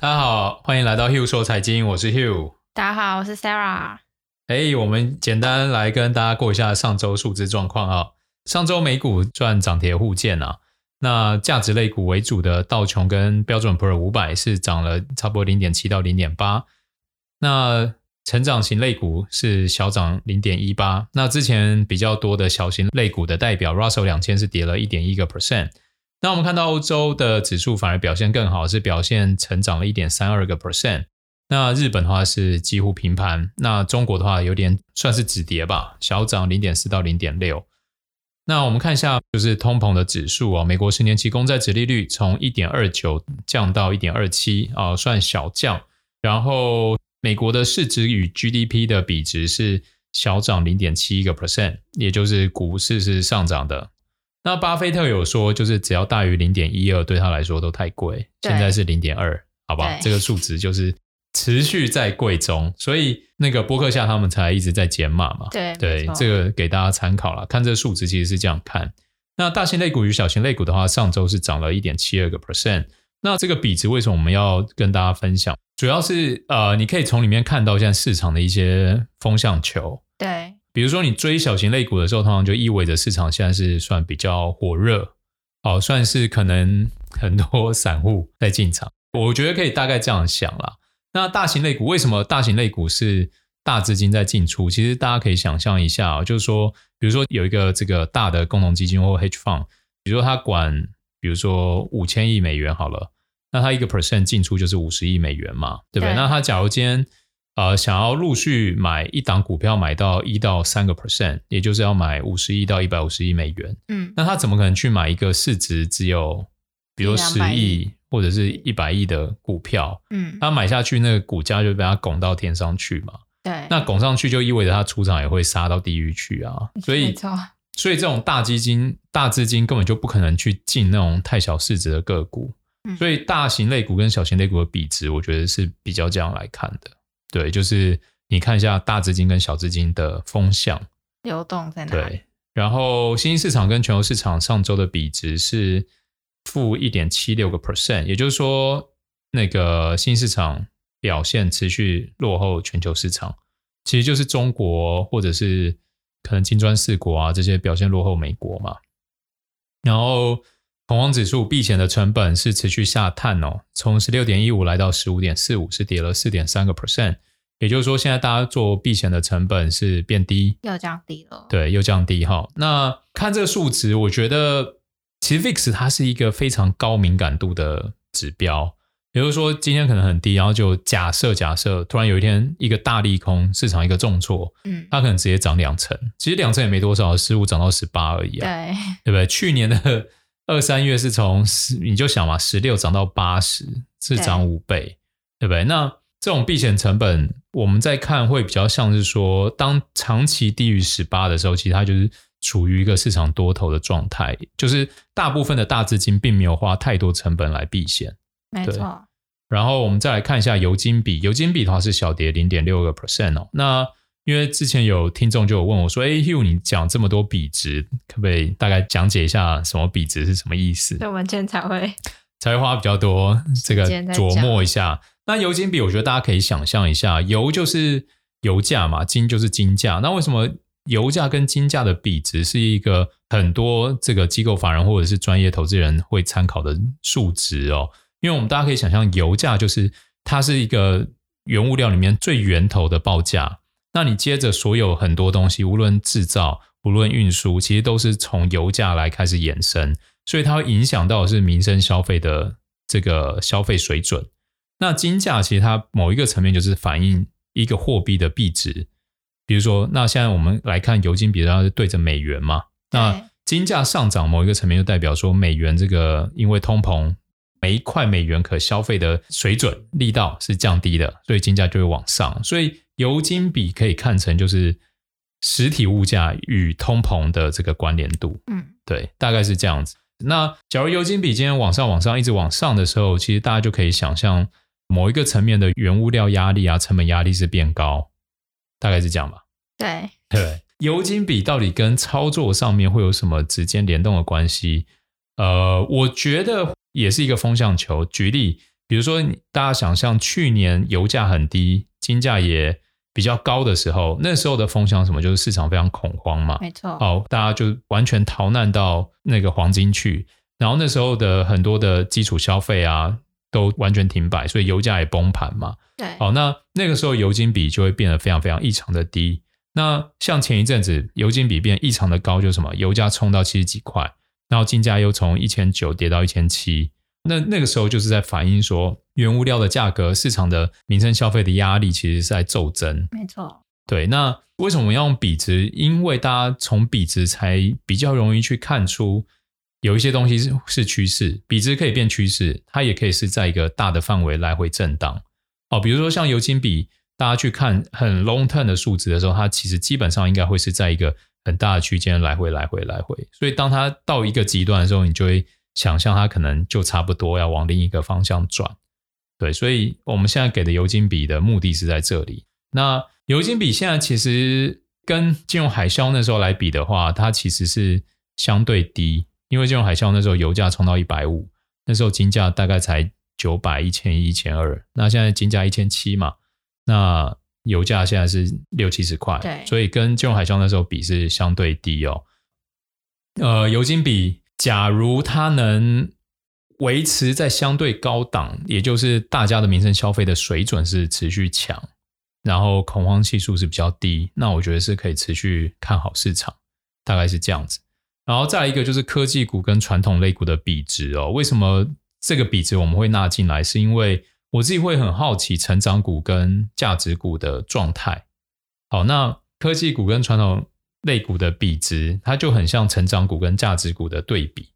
大家好，欢迎来到 Hugh 说财经，我是 Hugh。大家好，我是 Sarah。哎我们简单来跟大家过一下上周数字状况啊。上周美股赚涨跌互见啊。那价值类股为主的道琼跟标准普尔五百是涨了差不多零点七到零点八。那成长型类股是小涨零点一八。那之前比较多的小型类股的代表 Russell 两千是跌了一点一个 percent。那我们看到欧洲的指数反而表现更好，是表现成长了一点三二个 percent。那日本的话是几乎平盘，那中国的话有点算是止跌吧，小涨零点四到零点六。那我们看一下，就是通膨的指数哦，美国十年期公债殖利率从一点二九降到一点二七啊，算小降。然后美国的市值与 GDP 的比值是小涨零点七一个 percent，也就是股市是上涨的。那巴菲特有说，就是只要大于零点一二，对他来说都太贵。对现在是零点二，好吧，对这个数值就是。持续在贵中，所以那个波克夏他们才一直在减码嘛。对对，这个给大家参考了。看这个数值其实是这样看。那大型类股与小型类股的话，上周是涨了一点七二个 percent。那这个比值为什么我们要跟大家分享？主要是呃，你可以从里面看到现在市场的一些风向球。对，比如说你追小型类股的时候，通常就意味着市场现在是算比较火热，哦，算是可能很多散户在进场。我觉得可以大概这样想啦。那大型类股为什么大型类股是大资金在进出？其实大家可以想象一下，就是说，比如说有一个这个大的共同基金或 hedge fund，比如说他管，比如说五千亿美元好了，那他一个 percent 进出就是五十亿美元嘛，对不对？对。那他假如今天呃想要陆续买一档股票，买到一到三个 percent，也就是要买五十亿到一百五十亿美元，嗯，那他怎么可能去买一个市值只有比如十亿？或者是一百亿的股票，嗯，他买下去，那个股价就被他拱到天上去嘛。对，那拱上去就意味着他出场也会杀到地狱去啊。所以，所以这种大基金、大资金根本就不可能去进那种太小市值的个股。嗯，所以大型类股跟小型类股的比值，我觉得是比较这样来看的。对，就是你看一下大资金跟小资金的风向流动在哪里。对，然后新兴市场跟全球市场上周的比值是。负一点七六个 percent，也就是说，那个新市场表现持续落后全球市场，其实就是中国或者是可能金砖四国啊这些表现落后美国嘛。然后恐慌指数避险的成本是持续下探哦，从十六点一五来到十五点四五，是跌了四点三个 percent。也就是说，现在大家做避险的成本是变低，又降低了。对，又降低哈。那看这个数值，我觉得。其实 VIX 它是一个非常高敏感度的指标，比如说今天可能很低，然后就假设假设突然有一天一个大利空，市场一个重挫，嗯，它可能直接涨两成，其实两成也没多少，十五涨到十八而已啊，对，对不对？去年的二三月是从十，你就想嘛，十六涨到八十，是涨五倍，对，对不对？那这种避险成本，我们在看会比较像是说，当长期低于十八的时候，其实它就是。处于一个市场多头的状态，就是大部分的大资金并没有花太多成本来避险，没错。然后我们再来看一下油金比，油金比的话是小跌零点六个 percent 哦。那因为之前有听众就有问我说：“哎，Hugh，你讲这么多比值，可不可以大概讲解一下什么比值是什么意思？”所以我们今天才会才会花比较多这个琢磨一下。那油金比，我觉得大家可以想象一下，油就是油价嘛，金就是金价。那为什么？油价跟金价的比值是一个很多这个机构法人或者是专业投资人会参考的数值哦，因为我们大家可以想象，油价就是它是一个原物料里面最源头的报价。那你接着所有很多东西，无论制造、无论运输，其实都是从油价来开始衍生，所以它会影响到的是民生消费的这个消费水准。那金价其实它某一个层面就是反映一个货币的币值。比如说，那现在我们来看油金比，它是对着美元嘛？那金价上涨某一个层面，就代表说美元这个因为通膨，每一块美元可消费的水准力道是降低的，所以金价就会往上。所以油金比可以看成就是实体物价与通膨的这个关联度。嗯，对，大概是这样子。那假如油金比今天往上、往上一直往上的时候，其实大家就可以想象某一个层面的原物料压力啊、成本压力是变高。大概是这样吧。对对，油金比到底跟操作上面会有什么直接联动的关系？呃，我觉得也是一个风向球。举例，比如说，大家想象去年油价很低，金价也比较高的时候，那时候的风向什么？就是市场非常恐慌嘛。没错。好，大家就完全逃难到那个黄金去，然后那时候的很多的基础消费啊，都完全停摆，所以油价也崩盘嘛。对。好，那那个时候油金比就会变得非常非常异常的低。那像前一阵子油金比变异常的高，就是什么？油价冲到七十几块，然后金价又从一千九跌到一千七。那那个时候就是在反映说，原物料的价格、市场的民生消费的压力其实是在骤增。没错，对。那为什么要用比值？因为大家从比值才比较容易去看出有一些东西是是趋势。比值可以变趋势，它也可以是在一个大的范围来回震荡。哦，比如说像油金比，大家去看很 long term 的数值的时候，它其实基本上应该会是在一个很大的区间来回来回来回。所以当它到一个极端的时候，你就会。想象它可能就差不多要往另一个方向转，对，所以我们现在给的油金比的目的是在这里。那油金比现在其实跟金融海啸那时候来比的话，它其实是相对低，因为金融海啸那时候油价冲到一百五，那时候金价大概才九百、一千一、一千二，那现在金价一千七嘛，那油价现在是六七十块，对，所以跟金融海啸那时候比是相对低哦。呃，油金比。假如它能维持在相对高档，也就是大家的民生消费的水准是持续强，然后恐慌系数是比较低，那我觉得是可以持续看好市场，大概是这样子。然后再来一个就是科技股跟传统类股的比值哦，为什么这个比值我们会纳进来？是因为我自己会很好奇成长股跟价值股的状态。好，那科技股跟传统。类股的比值，它就很像成长股跟价值股的对比。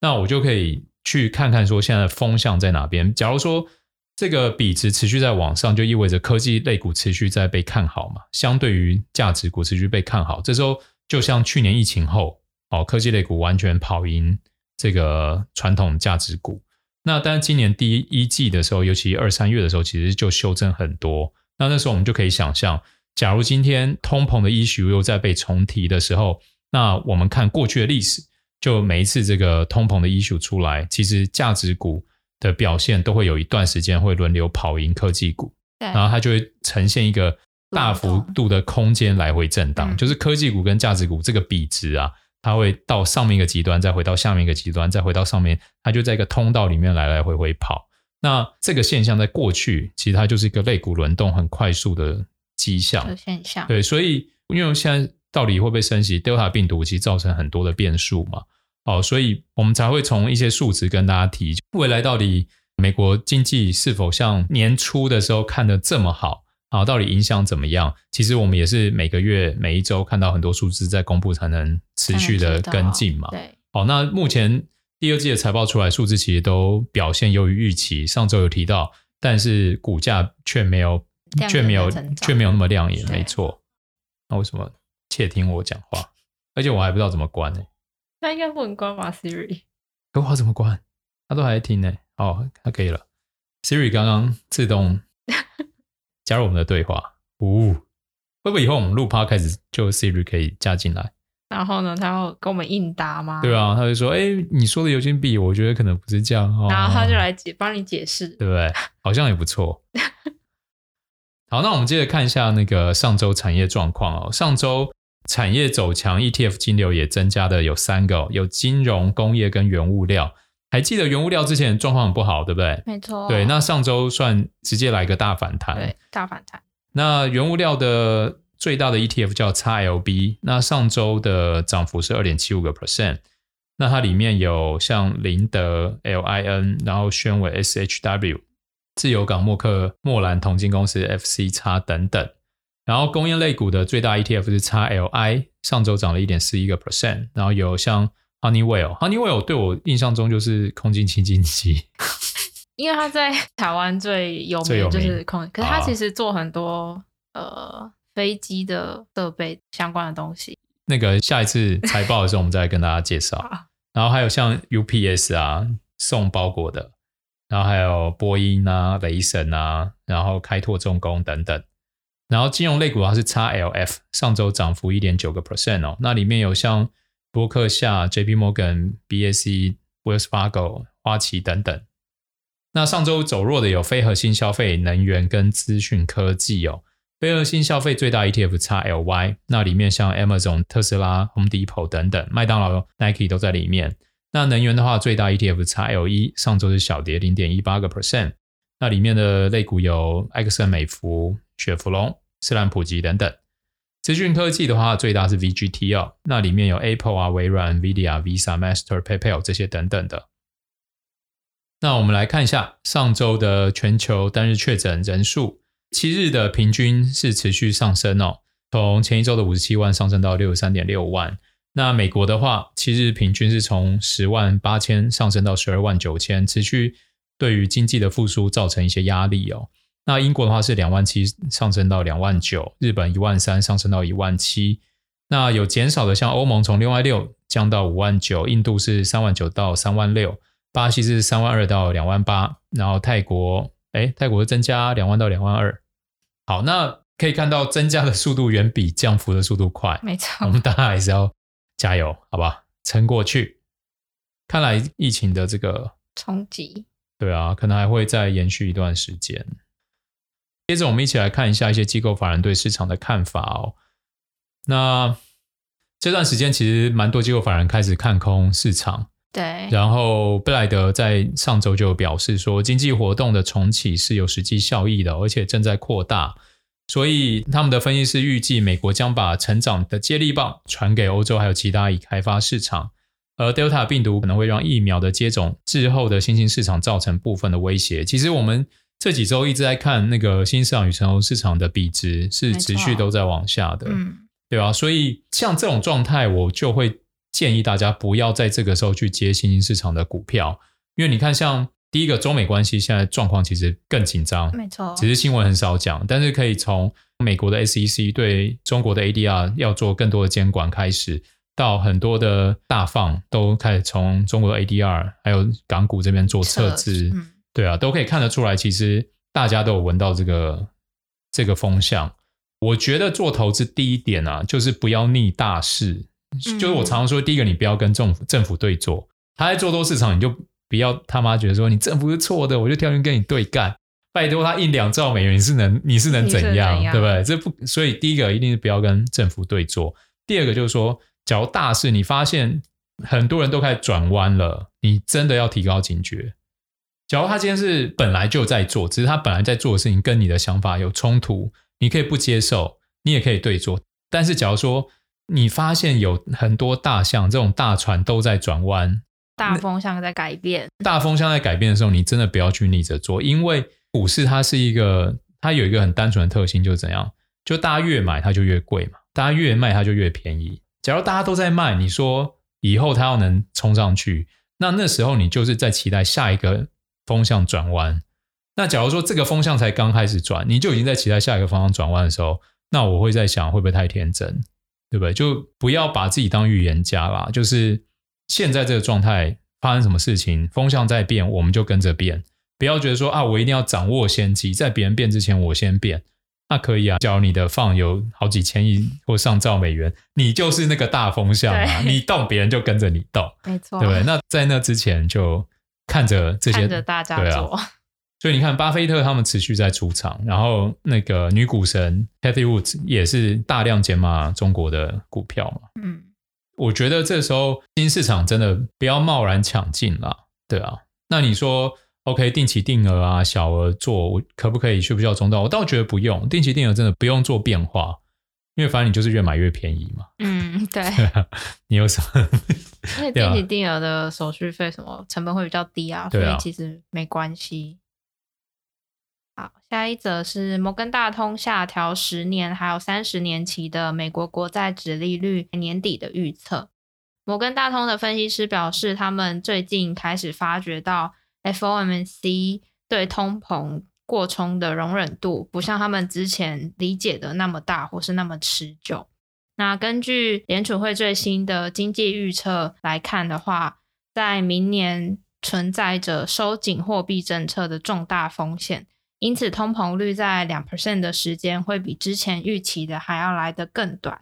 那我就可以去看看说现在的风向在哪边。假如说这个比值持续在往上，就意味着科技类股持续在被看好嘛。相对于价值股持续被看好，这时候就像去年疫情后，哦，科技类股完全跑赢这个传统价值股。那当然今年第一季的时候，尤其二三月的时候，其实就修正很多。那那时候我们就可以想象。假如今天通膨的 issue 又在被重提的时候，那我们看过去的历史，就每一次这个通膨的 issue 出来，其实价值股的表现都会有一段时间会轮流跑赢科技股，然后它就会呈现一个大幅度的空间来回震荡，就是科技股跟价值股这个比值啊，它会到上面一个极端，再回到下面一个极端，再回到上面，它就在一个通道里面来来回回跑。那这个现象在过去，其实它就是一个类股轮动很快速的。迹象，现象对，所以因为现在到底会不会升级，Delta 病毒其实造成很多的变数嘛，哦，所以我们才会从一些数值跟大家提，未来到底美国经济是否像年初的时候看的这么好啊？到底影响怎么样？其实我们也是每个月每一周看到很多数字在公布，才能持续的跟进嘛。对，好，那目前第二季的财报出来，数字其实都表现优于预期，上周有提到，但是股价却没有。却没有，却没有那么亮眼，没错。那为什么窃听我讲话？而且我还不知道怎么关呢？那应该不能关吧？Siri，可我怎么关？他都还在听呢。哦，那可以了。Siri 刚刚自动 加入我们的对话。呜、哦，会不会以后我们录 Podcast 开始就 Siri 可以加进来？然后呢，他要跟我们应答吗？对啊，他就说：“哎，你说的油金币，我觉得可能不是这样。哦”然后他就来解，帮你解释，对不对？好像也不错。好，那我们接着看一下那个上周产业状况哦。上周产业走强，ETF 金流也增加的有三个哦，有金融、工业跟原物料。还记得原物料之前状况很不好，对不对？没错。对，那上周算直接来个大反弹。对，大反弹。那原物料的最大的 ETF 叫 XLB，那上周的涨幅是二点七五个 percent。那它里面有像林德 LIN，然后宣伟 SHW。自由港、默克、莫兰同金公司 FCX 等等，然后工业类股的最大 ETF 是 XLI，上周涨了一点四一个 percent，然后有像 Honeywell，Honeywell 对我印象中就是空气清净机，因为它在台湾最有名就是空，可是它其实做很多、啊、呃飞机的设备相关的东西。那个下一次财报的时候，我们再来跟大家介绍。然后还有像 UPS 啊，送包裹的。然后还有波音啊、雷神啊，然后开拓重工等等。然后金融类股它是 XLF，上周涨幅一点九个 percent 哦。那里面有像波克夏、JP Morgan、BAC、Wells Fargo、花旗等等。那上周走弱的有非核心消费、能源跟资讯科技哦。非核心消费最大 ETF XLY，那里面像 Amazon、特斯拉、Home Depot 等等，麦当劳、Nike 都在里面。那能源的话，最大 ETF XLE 上周是小跌零点一八个 percent，那里面的类股有埃克森美孚、雪佛龙、斯兰普吉等等。资讯科技的话，最大是 VGT 哦，那里面有 Apple 啊、微软、NVIDIA、Visa、Master、PayPal 这些等等的。那我们来看一下上周的全球单日确诊人数。七日的平均是持续上升哦，从前一周的五十七万上升到六十三点六万。那美国的话，七日平均是从十万八千上升到十二万九千，持续对于经济的复苏造成一些压力哦。那英国的话是两万七上升到两万九，日本一万三上升到一万七。那有减少的，像欧盟从六万六降到五万九，印度是三万九到三万六，巴西是三万二到两万八，然后泰国。哎，泰国的增加两万到两万二，好，那可以看到增加的速度远比降幅的速度快，没错，我们大家还是要加油，好吧，撑过去。看来疫情的这个冲击，对啊，可能还会再延续一段时间。接着，我们一起来看一下一些机构法人对市场的看法哦。那这段时间其实蛮多机构法人开始看空市场。对，然后贝莱德在上周就表示说，经济活动的重启是有实际效益的，而且正在扩大。所以他们的分析师预计，美国将把成长的接力棒传给欧洲还有其他已开发市场，而 Delta 病毒可能会让疫苗的接种滞后的新兴市场造成部分的威胁。其实我们这几周一直在看那个新兴市场与成熟市场的比值是持续都在往下的，嗯，对吧？所以像这种状态，我就会。建议大家不要在这个时候去接新兴市场的股票，因为你看，像第一个中美关系现在状况其实更紧张，没错，只是新闻很少讲，但是可以从美国的 SEC 对中国的 ADR 要做更多的监管开始，到很多的大放都开始从中国的 ADR 还有港股这边做撤资，嗯，对啊，都可以看得出来，其实大家都有闻到这个这个风向。我觉得做投资第一点啊，就是不要逆大势。就是我常常说，第一个你不要跟政府政府对坐，他在做多市场，你就不要他妈觉得说你政府是错的，我就跳进跟你对干。拜托他印两兆美元，你是能你是能怎样，对不对？这不，所以第一个一定是不要跟政府对坐。第二个就是说，假如大事你发现很多人都开始转弯了，你真的要提高警觉。假如他今天是本来就在做，只是他本来在做的事情跟你的想法有冲突，你可以不接受，你也可以对坐。但是假如说，你发现有很多大象，这种大船都在转弯，大风向在改变。大风向在改变的时候，你真的不要去逆着做，因为股市它是一个，它有一个很单纯的特性，就是怎样？就大家越买它就越贵嘛，大家越卖它就越便宜。假如大家都在卖，你说以后它要能冲上去，那那时候你就是在期待下一个风向转弯。那假如说这个风向才刚开始转，你就已经在期待下一个方向转弯的时候，那我会在想，会不会太天真？对不对？就不要把自己当预言家啦。就是现在这个状态发生什么事情，风向在变，我们就跟着变。不要觉得说啊，我一定要掌握先机，在别人变之前我先变。那可以啊，假如你的放有好几千亿或上兆美元，你就是那个大风向啊，你动别人就跟着你动，没错，对不对？那在那之前就看着这些，看着大家做。对 啊所以你看，巴菲特他们持续在出场，然后那个女股神 Cathie Wood 也是大量减码中国的股票嘛。嗯，我觉得这时候新市场真的不要贸然抢进了，对啊。那你说 OK，定期定额啊，小额做可不可以？需不需要中道？我倒觉得不用，定期定额真的不用做变化，因为反正你就是越买越便宜嘛。嗯，对。你有什么？因为定期定额的手续费什么成本会比较低啊，所以其实没关系。好，下一则是摩根大通下调十年还有三十年期的美国国债殖利率年底的预测。摩根大通的分析师表示，他们最近开始发觉到 FOMC 对通膨过冲的容忍度不像他们之前理解的那么大，或是那么持久。那根据联储会最新的经济预测来看的话，在明年存在着收紧货币政策的重大风险。因此，通膨率在两 percent 的时间会比之前预期的还要来得更短。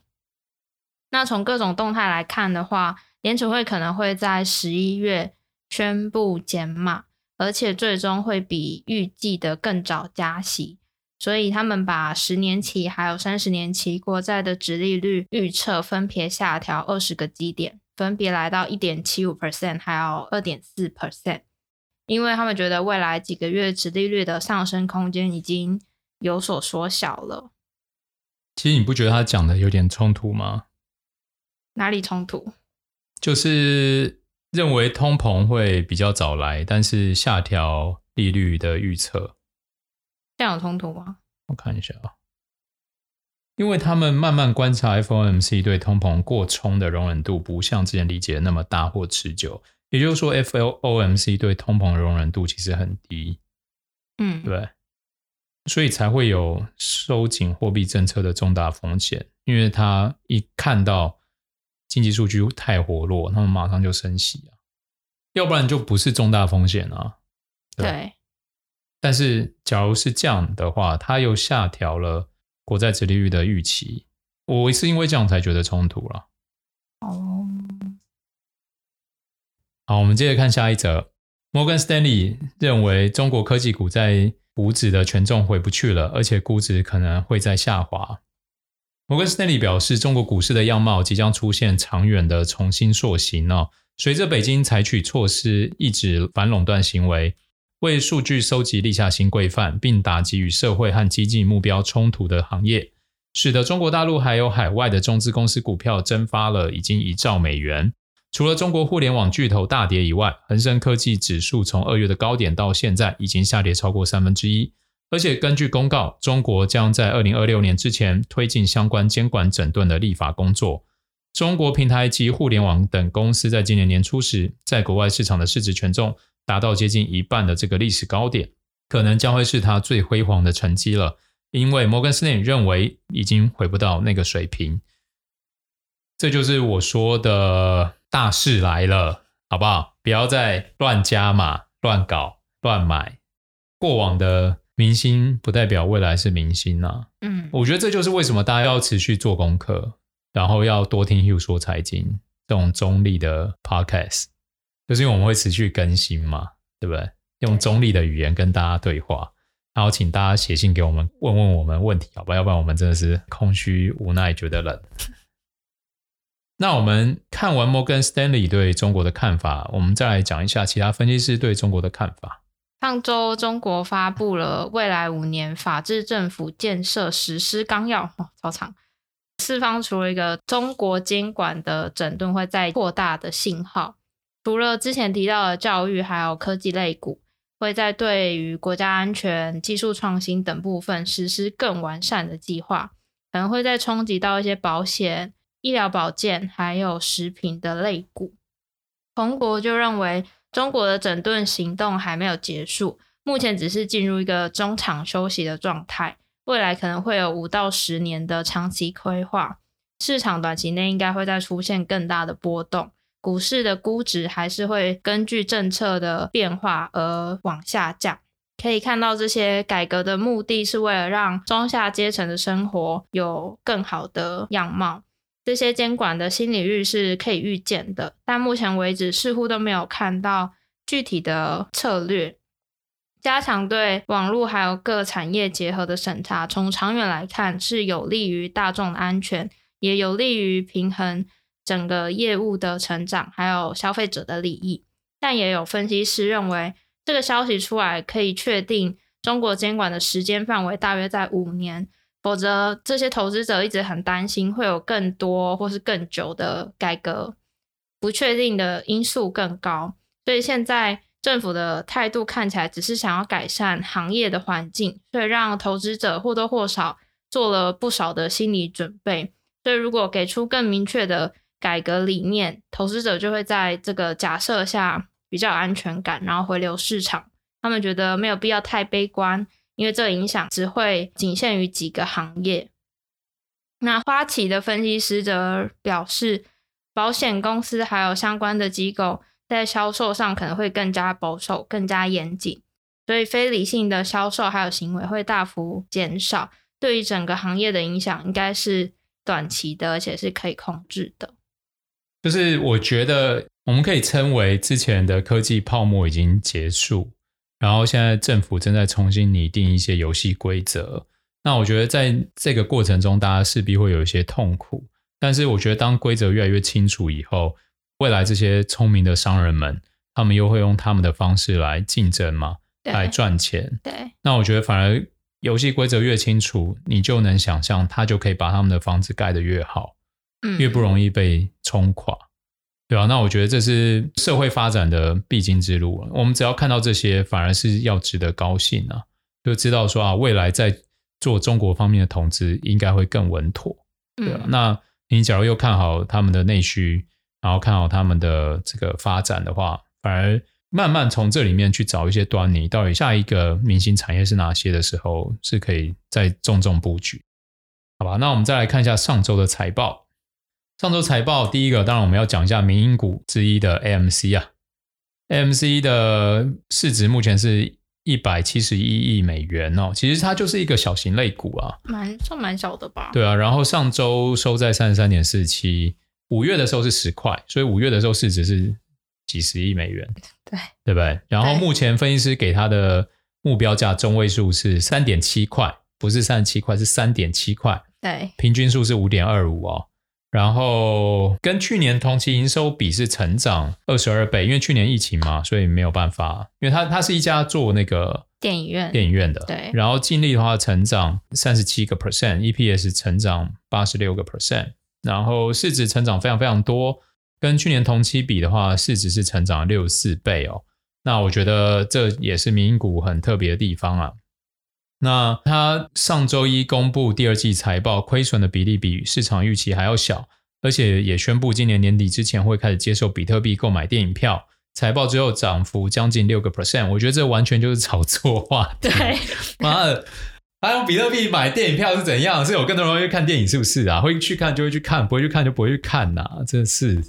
那从各种动态来看的话，联储会可能会在十一月宣布减码，而且最终会比预计的更早加息。所以他们把十年期还有三十年期国债的殖利率预测分别下调二十个基点，分别来到一点七五 percent 还有二点四 percent，因为他们觉得未来几个月殖利率的上升空间已经有所缩小了。其实你不觉得他讲的有点冲突吗？哪里冲突？就是认为通膨会比较早来，但是下调利率的预测。这样有冲突吗？我看一下啊，因为他们慢慢观察 FOMC 对通膨过冲的容忍度不像之前理解的那么大或持久，也就是说，FOMC 对通膨的容忍度其实很低，嗯，对，所以才会有收紧货币政策的重大风险，因为他一看到经济数据太活络，他们马上就升息啊，要不然就不是重大风险啊，对。对？但是，假如是这样的话，他又下调了国债殖利率的预期，我是因为这样才觉得冲突了。哦，好，我们接着看下一则。摩根斯丹利认为，中国科技股在股指的权重回不去了，而且估值可能会在下滑。摩根斯丹利表示，中国股市的样貌即将出现长远的重新塑形哦。随着北京采取措施，抑制反垄断行为。为数据收集立下新规范，并打击与社会和经济目标冲突的行业，使得中国大陆还有海外的中资公司股票蒸发了已经一兆美元。除了中国互联网巨头大跌以外，恒生科技指数从二月的高点到现在已经下跌超过三分之一。而且根据公告，中国将在二零二六年之前推进相关监管整顿的立法工作。中国平台及互联网等公司在今年年初时，在国外市场的市值权重。达到接近一半的这个历史高点，可能将会是它最辉煌的成绩了。因为摩根斯坦认为已经回不到那个水平，这就是我说的大事来了，好不好？不要再乱加码、乱搞、乱买。过往的明星不代表未来是明星啊。嗯，我觉得这就是为什么大家要持续做功课，然后要多听 Hugh 说财经这种中立的 Podcast。就是因为我们会持续更新嘛，对不对？用中立的语言跟大家对话，然后请大家写信给我们，问问我们问题，好吧？要不然我们真的是空虚无奈，觉得冷。那我们看完摩根斯丹利对中国的看法，我们再来讲一下其他分析师对中国的看法。上周中国发布了未来五年法治政府建设实施纲要，哦，超长，释放出了一个中国监管的整顿会再扩大的信号。除了之前提到的教育，还有科技类股，会在对于国家安全、技术创新等部分实施更完善的计划，可能会再冲击到一些保险、医疗保健，还有食品的类股。彭博就认为，中国的整顿行动还没有结束，目前只是进入一个中场休息的状态，未来可能会有五到十年的长期规划，市场短期内应该会再出现更大的波动。股市的估值还是会根据政策的变化而往下降。可以看到，这些改革的目的是为了让中下阶层的生活有更好的样貌。这些监管的新领域是可以预见的，但目前为止似乎都没有看到具体的策略。加强对网络还有各产业结合的审查，从长远来看是有利于大众的安全，也有利于平衡。整个业务的成长，还有消费者的利益，但也有分析师认为，这个消息出来可以确定中国监管的时间范围大约在五年，否则这些投资者一直很担心会有更多或是更久的改革，不确定的因素更高，所以现在政府的态度看起来只是想要改善行业的环境，所以让投资者或多或少做了不少的心理准备，所以如果给出更明确的。改革理念，投资者就会在这个假设下比较有安全感，然后回流市场。他们觉得没有必要太悲观，因为这个影响只会仅限于几个行业。那花旗的分析师则表示，保险公司还有相关的机构在销售上可能会更加保守、更加严谨，所以非理性的销售还有行为会大幅减少。对于整个行业的影响，应该是短期的，而且是可以控制的。就是我觉得我们可以称为之前的科技泡沫已经结束，然后现在政府正在重新拟定一些游戏规则。那我觉得在这个过程中，大家势必会有一些痛苦。但是我觉得，当规则越来越清楚以后，未来这些聪明的商人们，他们又会用他们的方式来竞争嘛，来赚钱。对。那我觉得，反而游戏规则越清楚，你就能想象，他就可以把他们的房子盖得越好，嗯，越不容易被冲垮，对啊？那我觉得这是社会发展的必经之路。我们只要看到这些，反而是要值得高兴啊，就知道说啊，未来在。做中国方面的投资应该会更稳妥，对啊？嗯。那你假如又看好他们的内需，然后看好他们的这个发展的话，反而慢慢从这里面去找一些端倪，到底下一个明星产业是哪些的时候，是可以再重重布局，好吧？那我们再来看一下上周的财报。上周财报第一个，当然我们要讲一下民营股之一的 AMC 啊，AMC 的市值目前是。一百七十一亿美元哦，其实它就是一个小型类股啊，蛮算蛮小的吧？对啊，然后上周收在三十三点四七，五月的时候是十块，所以五月的时候市值是几十亿美元，对对不对？然后目前分析师给它的目标价中位数是三点七块，不是三十七块，是三点七块，对，平均数是五点二五哦。然后跟去年同期营收比是成长二十二倍，因为去年疫情嘛，所以没有办法。因为它它是一家做那个电影院电影院的，对。然后净利的话成长三十七个 percent，EPS 成长八十六个 percent，然后市值成长非常非常多，跟去年同期比的话，市值是成长六十四倍哦。那我觉得这也是民营股很特别的地方啊。那他上周一公布第二季财报，亏损的比例比市场预期还要小，而且也宣布今年年底之前会开始接受比特币购买电影票。财报之后涨幅将近六个 percent，我觉得这完全就是炒作话。对，妈的，他用比特币买电影票是怎样？是有更多人会去看电影，是不是啊？会去看就会去看，不会去看就不会去看呐、真是。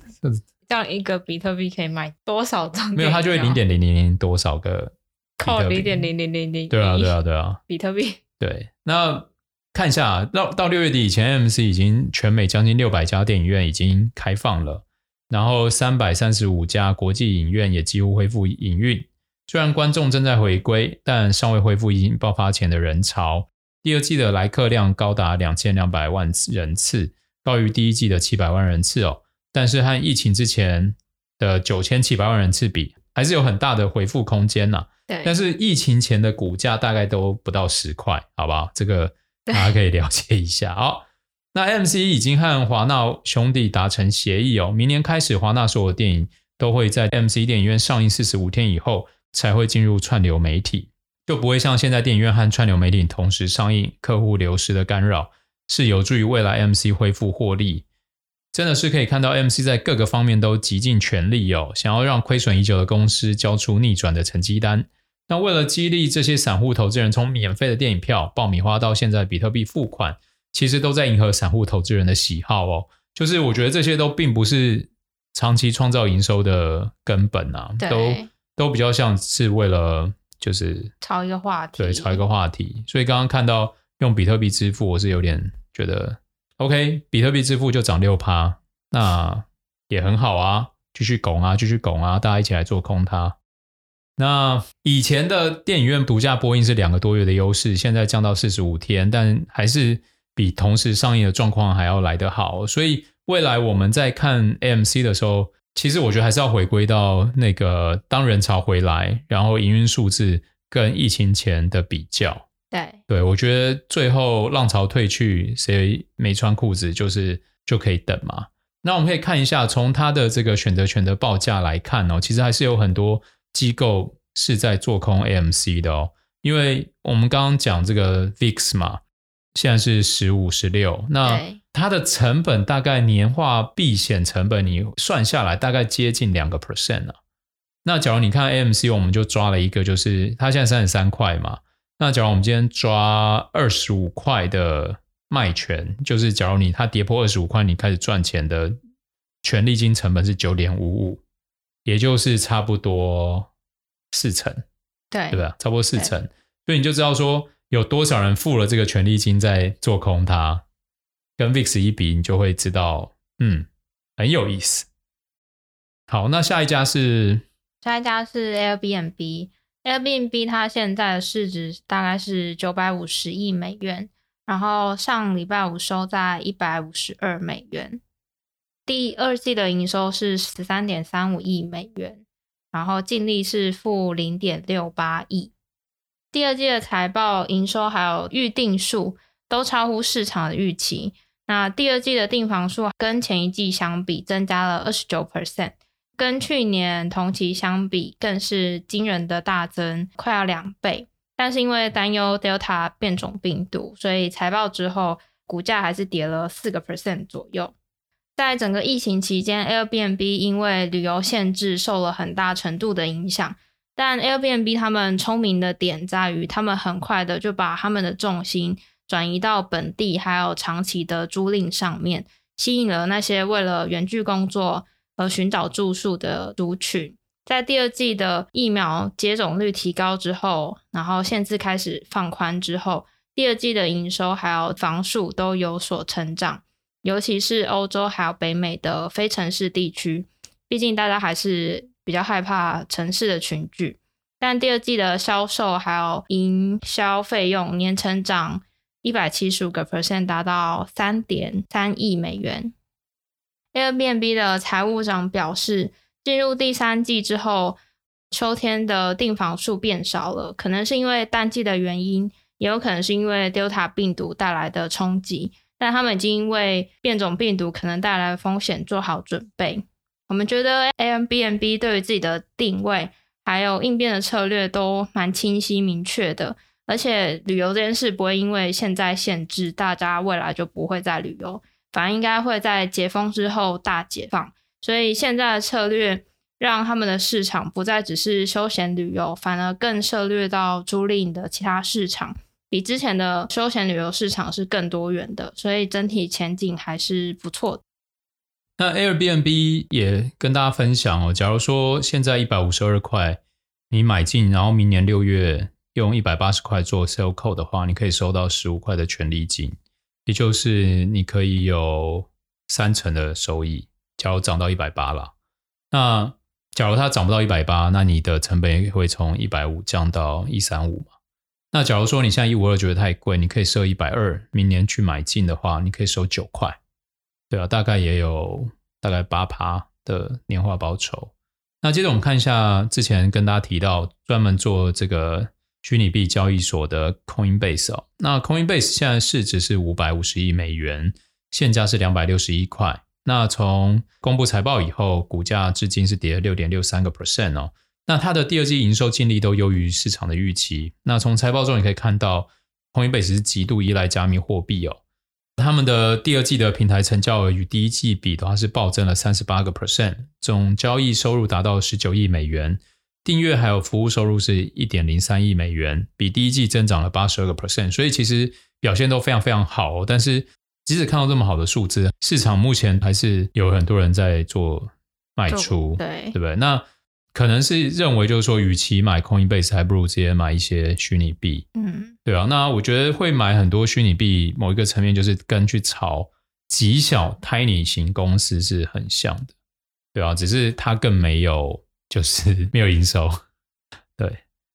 这样一个比特币可以买多少张？没有，它就会零点零零零多少个。靠零点零零零零，对啊，对啊，对啊，比特币。对，那看一下，到到六月底以前，AMC 已经全美将近六百家电影院已经开放了，然后三百三十五家国际影院也几乎恢复营运。虽然观众正在回归，但尚未恢复疫情爆发前的人潮。第二季的来客量高达两千两百万人次，高于第一季的七百万人次哦。但是和疫情之前的九千七百万人次比，还是有很大的回复空间呐、啊。对，但是疫情前的股价大概都不到十块，好不好？这个大家可以了解一下。好，那 AMC 已经和华纳兄弟达成协议哦，明年开始，华纳所有电影都会在 AMC 电影院上映四十五天以后才会进入串流媒体，就不会像现在电影院和串流媒体同时上映，客户流失的干扰是有助于未来 AMC 恢复获利。真的是可以看到，AMC 在各个方面都极尽全力哦，想要让亏损已久的公司交出逆转的成绩单。那为了激励这些散户投资人，从免费的电影票、爆米花到现在比特币付款，其实都在迎合散户投资人的喜好哦。就是我觉得这些都并不是长期创造营收的根本啊，都都比较像是为了就是炒一个话题，对，炒一个话题。所以刚刚看到用比特币支付，我是有点觉得 OK，比特币支付就涨六趴，那也很好啊，继续拱啊，继续拱啊，大家一起来做空它。那以前的电影院独家播映是两个多月的优势，现在降到四十五天，但还是比同时上映的状况还要来得好。所以未来我们在看 AMC 的时候，其实我觉得还是要回归到那个当人潮回来，然后营运数字跟疫情前的比较。对，对，我觉得最后浪潮退去，谁没穿裤子就是就可以等嘛。那我们可以看一下，从它的这个选择权的报价来看哦，其实还是有很多。机构是在做空 AMC 的哦，因为我们刚刚讲这个 VIX 嘛，现在是十五、十六，那它的成本大概年化避险成本，你算下来大概接近两个 percent 啊。那假如你看 AMC，我们就抓了一个，就是它现在三十三块嘛。那假如我们今天抓二十五块的卖权，就是假如你它跌破二十五块，你开始赚钱的权利金成本是九点五五。也就是差不多四成，对对吧？差不多四成，所以你就知道说有多少人付了这个权利金在做空它，跟 VIX 一比，你就会知道，嗯，很有意思。好，那下一家是下一家是 Airbnb，Airbnb Airbnb 它现在的市值大概是九百五十亿美元，然后上礼拜五收在一百五十二美元。第二季的营收是十三点三五亿美元，然后净利是负零点六八亿。第二季的财报营收还有预订数都超乎市场的预期。那第二季的订房数跟前一季相比增加了二十九 percent，跟去年同期相比更是惊人的大增，快要两倍。但是因为担忧 Delta 变种病毒，所以财报之后股价还是跌了四个 percent 左右。在整个疫情期间，Airbnb 因为旅游限制受了很大程度的影响。但 Airbnb 他们聪明的点在于，他们很快的就把他们的重心转移到本地还有长期的租赁上面，吸引了那些为了远距工作而寻找住宿的族群。在第二季的疫苗接种率提高之后，然后限制开始放宽之后，第二季的营收还有房数都有所成长。尤其是欧洲还有北美的非城市地区，毕竟大家还是比较害怕城市的群聚。但第二季的销售还有营销费用年成长一百七十五个 percent，达到三点三亿美元。Airbnb 的财务长表示，进入第三季之后，秋天的订房数变少了，可能是因为淡季的原因，也有可能是因为 Delta 病毒带来的冲击。但他们已经为变种病毒可能带来的风险做好准备。我们觉得 Airbnb 对于自己的定位还有应变的策略都蛮清晰明确的，而且旅游这件事不会因为现在限制，大家未来就不会再旅游，反而应该会在解封之后大解放。所以现在的策略让他们的市场不再只是休闲旅游，反而更涉猎到租赁的其他市场。比之前的休闲旅游市场是更多元的，所以整体前景还是不错的。那 Airbnb 也跟大家分享哦，假如说现在一百五十二块你买进，然后明年六月用一百八十块做 sell code 的话，你可以收到十五块的权利金，也就是你可以有三成的收益。假如涨到一百八了，那假如它涨不到一百八，那你的成本会从一百五降到一三五嘛。那假如说你现在一五二觉得太贵，你可以设一百二，明年去买进的话，你可以收九块，对啊，大概也有大概八趴的年化报酬。那接着我们看一下之前跟大家提到专门做这个虚拟币交易所的 Coinbase 哦，那 Coinbase 现在市值是五百五十亿美元，现价是两百六十一块。那从公布财报以后，股价至今是跌了六点六三个 percent 哦。那它的第二季营收净利都优于市场的预期。那从财报中你可以看到，Coinbase 是极度依赖加密货币哦。他们的第二季的平台成交额与第一季比的话是暴增了三十八个 percent，总交易收入达到十九亿美元，订阅还有服务收入是一点零三亿美元，比第一季增长了八十二个 percent。所以其实表现都非常非常好哦。但是即使看到这么好的数字，市场目前还是有很多人在做卖出，对，对不对？那可能是认为就是说，与其买 Coinbase，还不如直接买一些虚拟币。嗯，对啊。那我觉得会买很多虚拟币，某一个层面就是跟去炒极小 tiny 型公司是很像的，对啊。只是它更没有，就是 没有营收。对，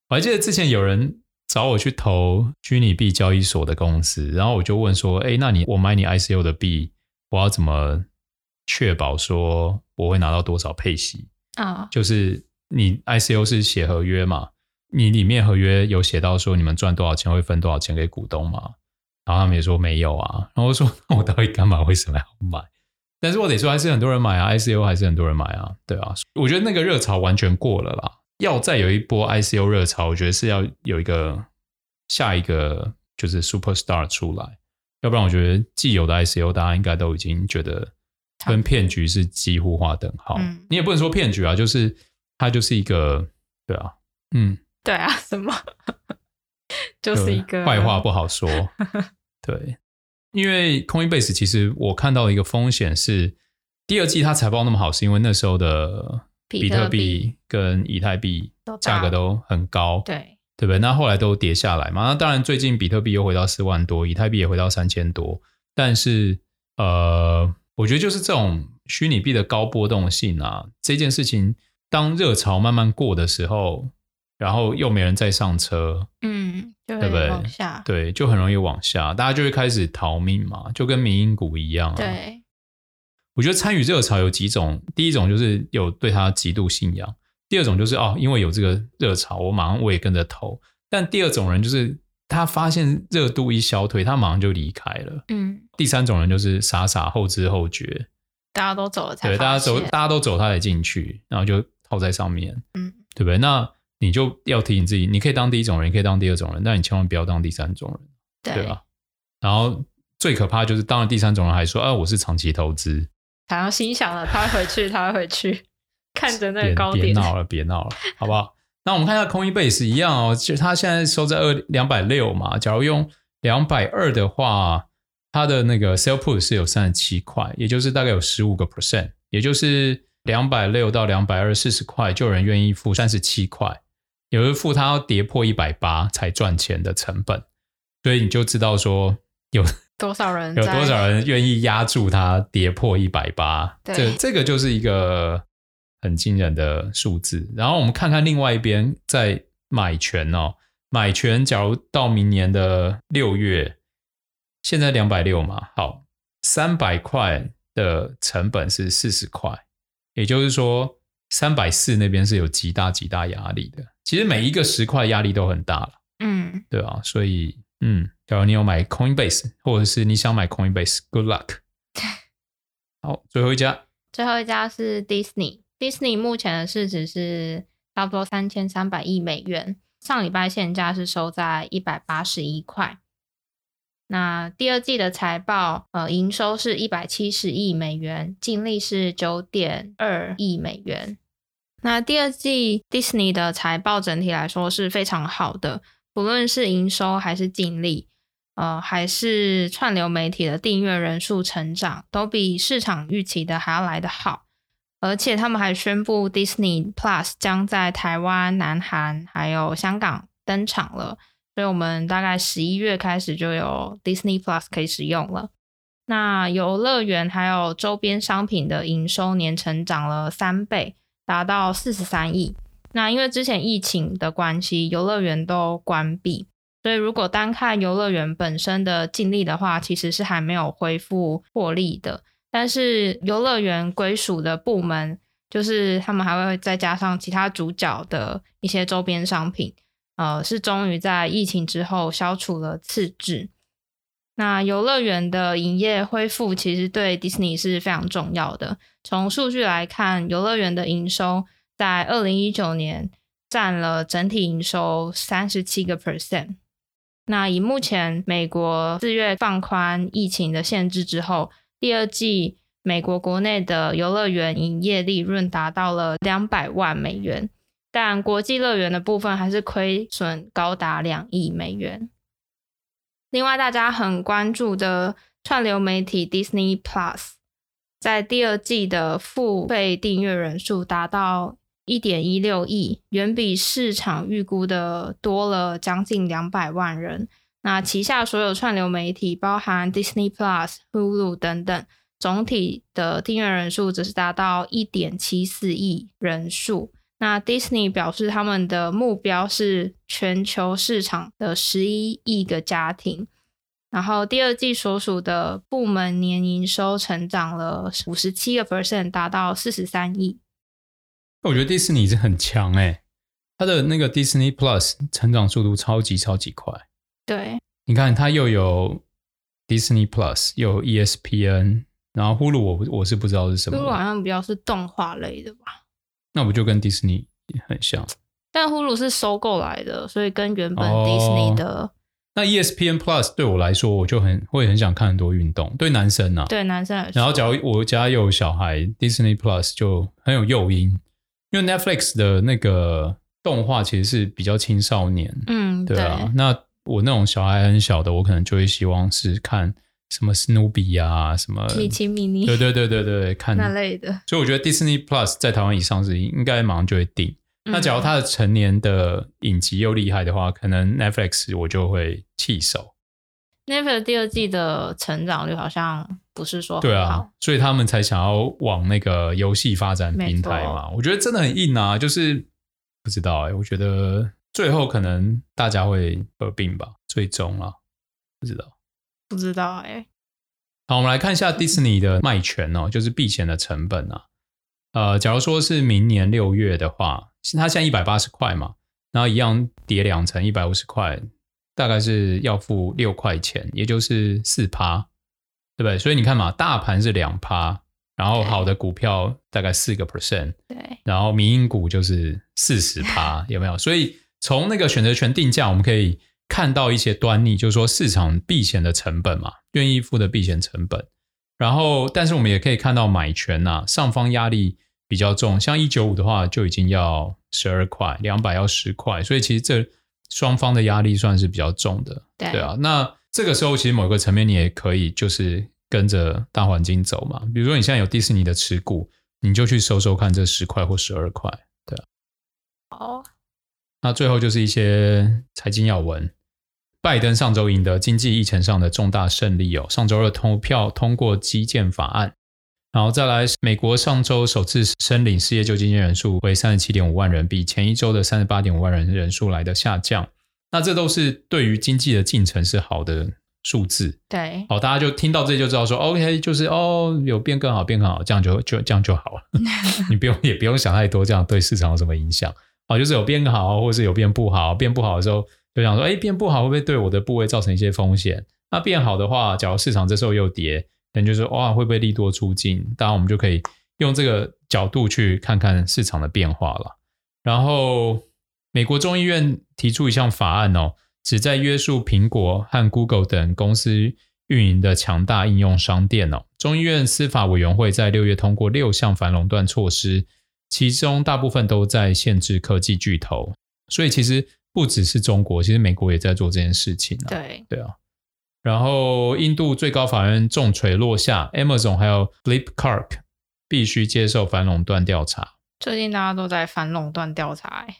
我还记得之前有人找我去投虚拟币交易所的公司，然后我就问说：“哎，那你我买你 ICO 的币，我要怎么确保说我会拿到多少配息啊？”就是。你 ICO 是写合约嘛？你里面合约有写到说你们赚多少钱会分多少钱给股东吗？然后他们也说没有啊。然后我说 那我到底干嘛？为什么要买？但是我得说还是很多人买啊，ICO 还是很多人买啊，对啊。我觉得那个热潮完全过了啦。要再有一波 ICO 热潮，我觉得是要有一个下一个就是 Superstar 出来，要不然我觉得既有的 ICO 大家应该都已经觉得跟骗局是几乎划等号。嗯，你也不能说骗局啊，就是。它就是一个，对啊，嗯，对啊，什么？就是一个坏话不好说，对，因为 Coinbase 其实我看到的一个风险是，第二季它财报那么好，是因为那时候的比特币跟以太币价格都很高，对，对不对？那后来都跌下来嘛。那当然，最近比特币又回到四万多，以太币也回到三千多，但是呃，我觉得就是这种虚拟币的高波动性啊，这件事情。当热潮慢慢过的时候，然后又没人再上车，嗯，对不对？往下，对，就很容易往下，大家就会开始逃命嘛，就跟民营股一样啊。对，我觉得参与热潮有几种，第一种就是有对他极度信仰，第二种就是哦，因为有这个热潮，我马上我也跟着投。但第二种人就是他发现热度一消退，他马上就离开了。嗯，第三种人就是傻傻后知后觉。大家都走了才，对，大家走，大家都走，他才进去，然后就套在上面，嗯，对不对？那你就要提醒自己，你可以当第一种人，你可以当第二种人，但你千万不要当第三种人，对，对吧？然后最可怕就是当了第三种人，还说啊，我是长期投资，好像心想了，他会回去，他会回去，看着那个高点，别闹了，别闹了，好不好？那我们看一下 Coinbase 一样哦，就它现在收在二两百六嘛，假如用两百二的话。它的那个 sell put 是有三十七块，也就是大概有十五个 percent，也就是两百六到两百二四十块，就有人愿意付三十七块，有人付他要跌破一百八才赚钱的成本，所以你就知道说有 多少人有多少人愿意压住它跌破一百八，这这个就是一个很惊人的数字。然后我们看看另外一边在买权哦，买权假如到明年的六月。现在两百六嘛，好，三百块的成本是四十块，也就是说三百四那边是有极大极大压力的。其实每一个十块压力都很大了，嗯，对啊，所以，嗯，假如你有买 Coinbase，或者是你想买 Coinbase，Good luck。好，最后一家，最后一家是 Disney，Disney 目前的市值是差不多三千三百亿美元，上礼拜现价是收在一百八十一块。那第二季的财报，呃，营收是一百七十亿美元，净利是九点二亿美元。那第二季 Disney 的财报整体来说是非常好的，不论是营收还是净利，呃，还是串流媒体的订阅人数成长，都比市场预期的还要来得好。而且他们还宣布 Disney Plus 将在台湾、南韩还有香港登场了。所以我们大概十一月开始就有 Disney Plus 可以使用了。那游乐园还有周边商品的营收年成长了三倍，达到四十三亿。那因为之前疫情的关系，游乐园都关闭，所以如果单看游乐园本身的净利的话，其实是还没有恢复获利的。但是游乐园归属的部门，就是他们还会再加上其他主角的一些周边商品。呃，是终于在疫情之后消除了赤字。那游乐园的营业恢复，其实对迪士尼是非常重要的。从数据来看，游乐园的营收在二零一九年占了整体营收三十七个 percent。那以目前美国四月放宽疫情的限制之后，第二季美国国内的游乐园营业利润达到了两百万美元。但国际乐园的部分还是亏损高达两亿美元。另外，大家很关注的串流媒体 Disney Plus，在第二季的付费订阅人数达到一点一六亿，远比市场预估的多了将近两百万人。那旗下所有串流媒体，包含 Disney Plus、Hulu 等等，总体的订阅人数则是达到一点七四亿人数。那 Disney 表示，他们的目标是全球市场的十一亿个家庭。然后第二季所属的部门年营收成长了五十七个 percent，达到四十三亿。我觉得迪士尼是很强哎，它的那个 Disney Plus 成长速度超级超级快。对，你看它又有 Disney Plus，又有 ESPN，然后 Hulu 我我是不知道是什么。Hulu 好像比较是动画类的吧。那不就跟迪士尼很像？但 Hulu 是收购来的，所以跟原本迪士尼的。哦、那 ESPN Plus 对我来说，我就很会很想看很多运动。对男生啊，对男生来说。然后，假如我家有小孩，Disney Plus 就很有诱因，因为 Netflix 的那个动画其实是比较青少年。嗯，对啊。对那我那种小孩很小的，我可能就会希望是看。什么史努比啊，什么米奇米妮，对对对对对，看那类的。所以我觉得 Disney Plus 在台湾以上是应该马上就会订。嗯、那假如它的成年的影集又厉害的话，可能 Netflix 我就会弃守。Netflix 第二季的成长率好像不是说很好，对啊，所以他们才想要往那个游戏发展平台嘛。我觉得真的很硬啊，就是不知道哎、欸，我觉得最后可能大家会合并吧，最终啊，不知道，不知道哎、欸。好，我们来看一下迪士尼的卖权哦，就是避险的成本啊。呃，假如说是明年六月的话，它现在一百八十块嘛，然后一样跌两成，一百五十块，大概是要付六块钱，也就是四趴，对不对？所以你看嘛，大盘是两趴，然后好的股票大概四个 percent，对，然后民营股就是四十趴，有没有？所以从那个选择权定价，我们可以看到一些端倪，就是说市场避险的成本嘛，愿意付的避险成本。然后，但是我们也可以看到买权呐、啊，上方压力比较重，像一九五的话就已经要十二块，两百要十块，所以其实这双方的压力算是比较重的，对，对啊。那这个时候，其实某个层面你也可以就是跟着大环境走嘛，比如说你现在有迪士尼的持股，你就去收收看这十块或十二块，对啊。好，那最后就是一些财经要闻。拜登上周赢得经济议程上的重大胜利哦，上周二投票通过基建法案，然后再来，美国上周首次申领失业救济金人数为三十七点五万人，比前一周的三十八点五万人人数来的下降，那这都是对于经济的进程是好的数字。对，好，大家就听到这就知道说，OK，就是哦，有变更好，变更好，这样就就这样就好了，你不用也不用想太多，这样对市场有什么影响？好，就是有变好，或是有变不好，变不好的时候。就想说，哎，变不好会不会对我的部位造成一些风险？那变好的话，假如市场这时候又跌，那就是哇，会不会利多出尽？当然，我们就可以用这个角度去看看市场的变化了。然后，美国众议院提出一项法案哦，旨在约束苹果和 Google 等公司运营的强大应用商店哦。众议院司法委员会在六月通过六项反垄断措施，其中大部分都在限制科技巨头，所以其实。不只是中国，其实美国也在做这件事情啊。对对啊，然后印度最高法院重锤落下，Amazon 还有 Flipkart 必须接受反垄断调查。最近大家都在反垄断调查，哎，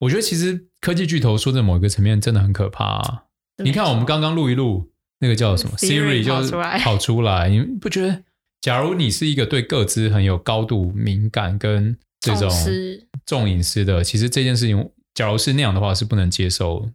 我觉得其实科技巨头说的某一个层面真的很可怕啊。你看，我们刚刚录一录，那个叫什么 Siri 就是跑出来，你不觉得？假如你是一个对个资很有高度敏感跟这种重隐私的，其实这件事情。假如是那样的话，是不能接受。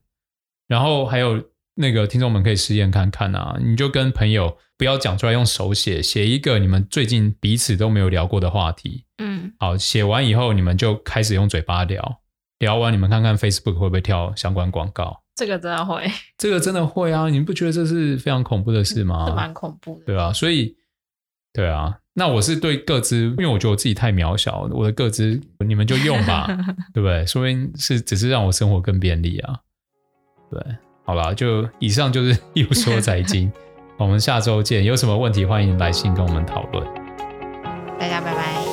然后还有那个听众们可以实验看看啊，你就跟朋友不要讲出来，用手写写一个你们最近彼此都没有聊过的话题。嗯，好，写完以后你们就开始用嘴巴聊，聊完你们看看 Facebook 会不会跳相关广告？这个真的会，这个真的会啊！你不觉得这是非常恐怖的事吗？这蛮恐怖的，对啊，所以，对啊。那我是对个资，因为我觉得我自己太渺小，我的个资你们就用吧，对不对？说明是只是让我生活更便利啊，对，好了，就以上就是 一路说财经，我们下周见。有什么问题欢迎来信跟我们讨论，大家拜拜。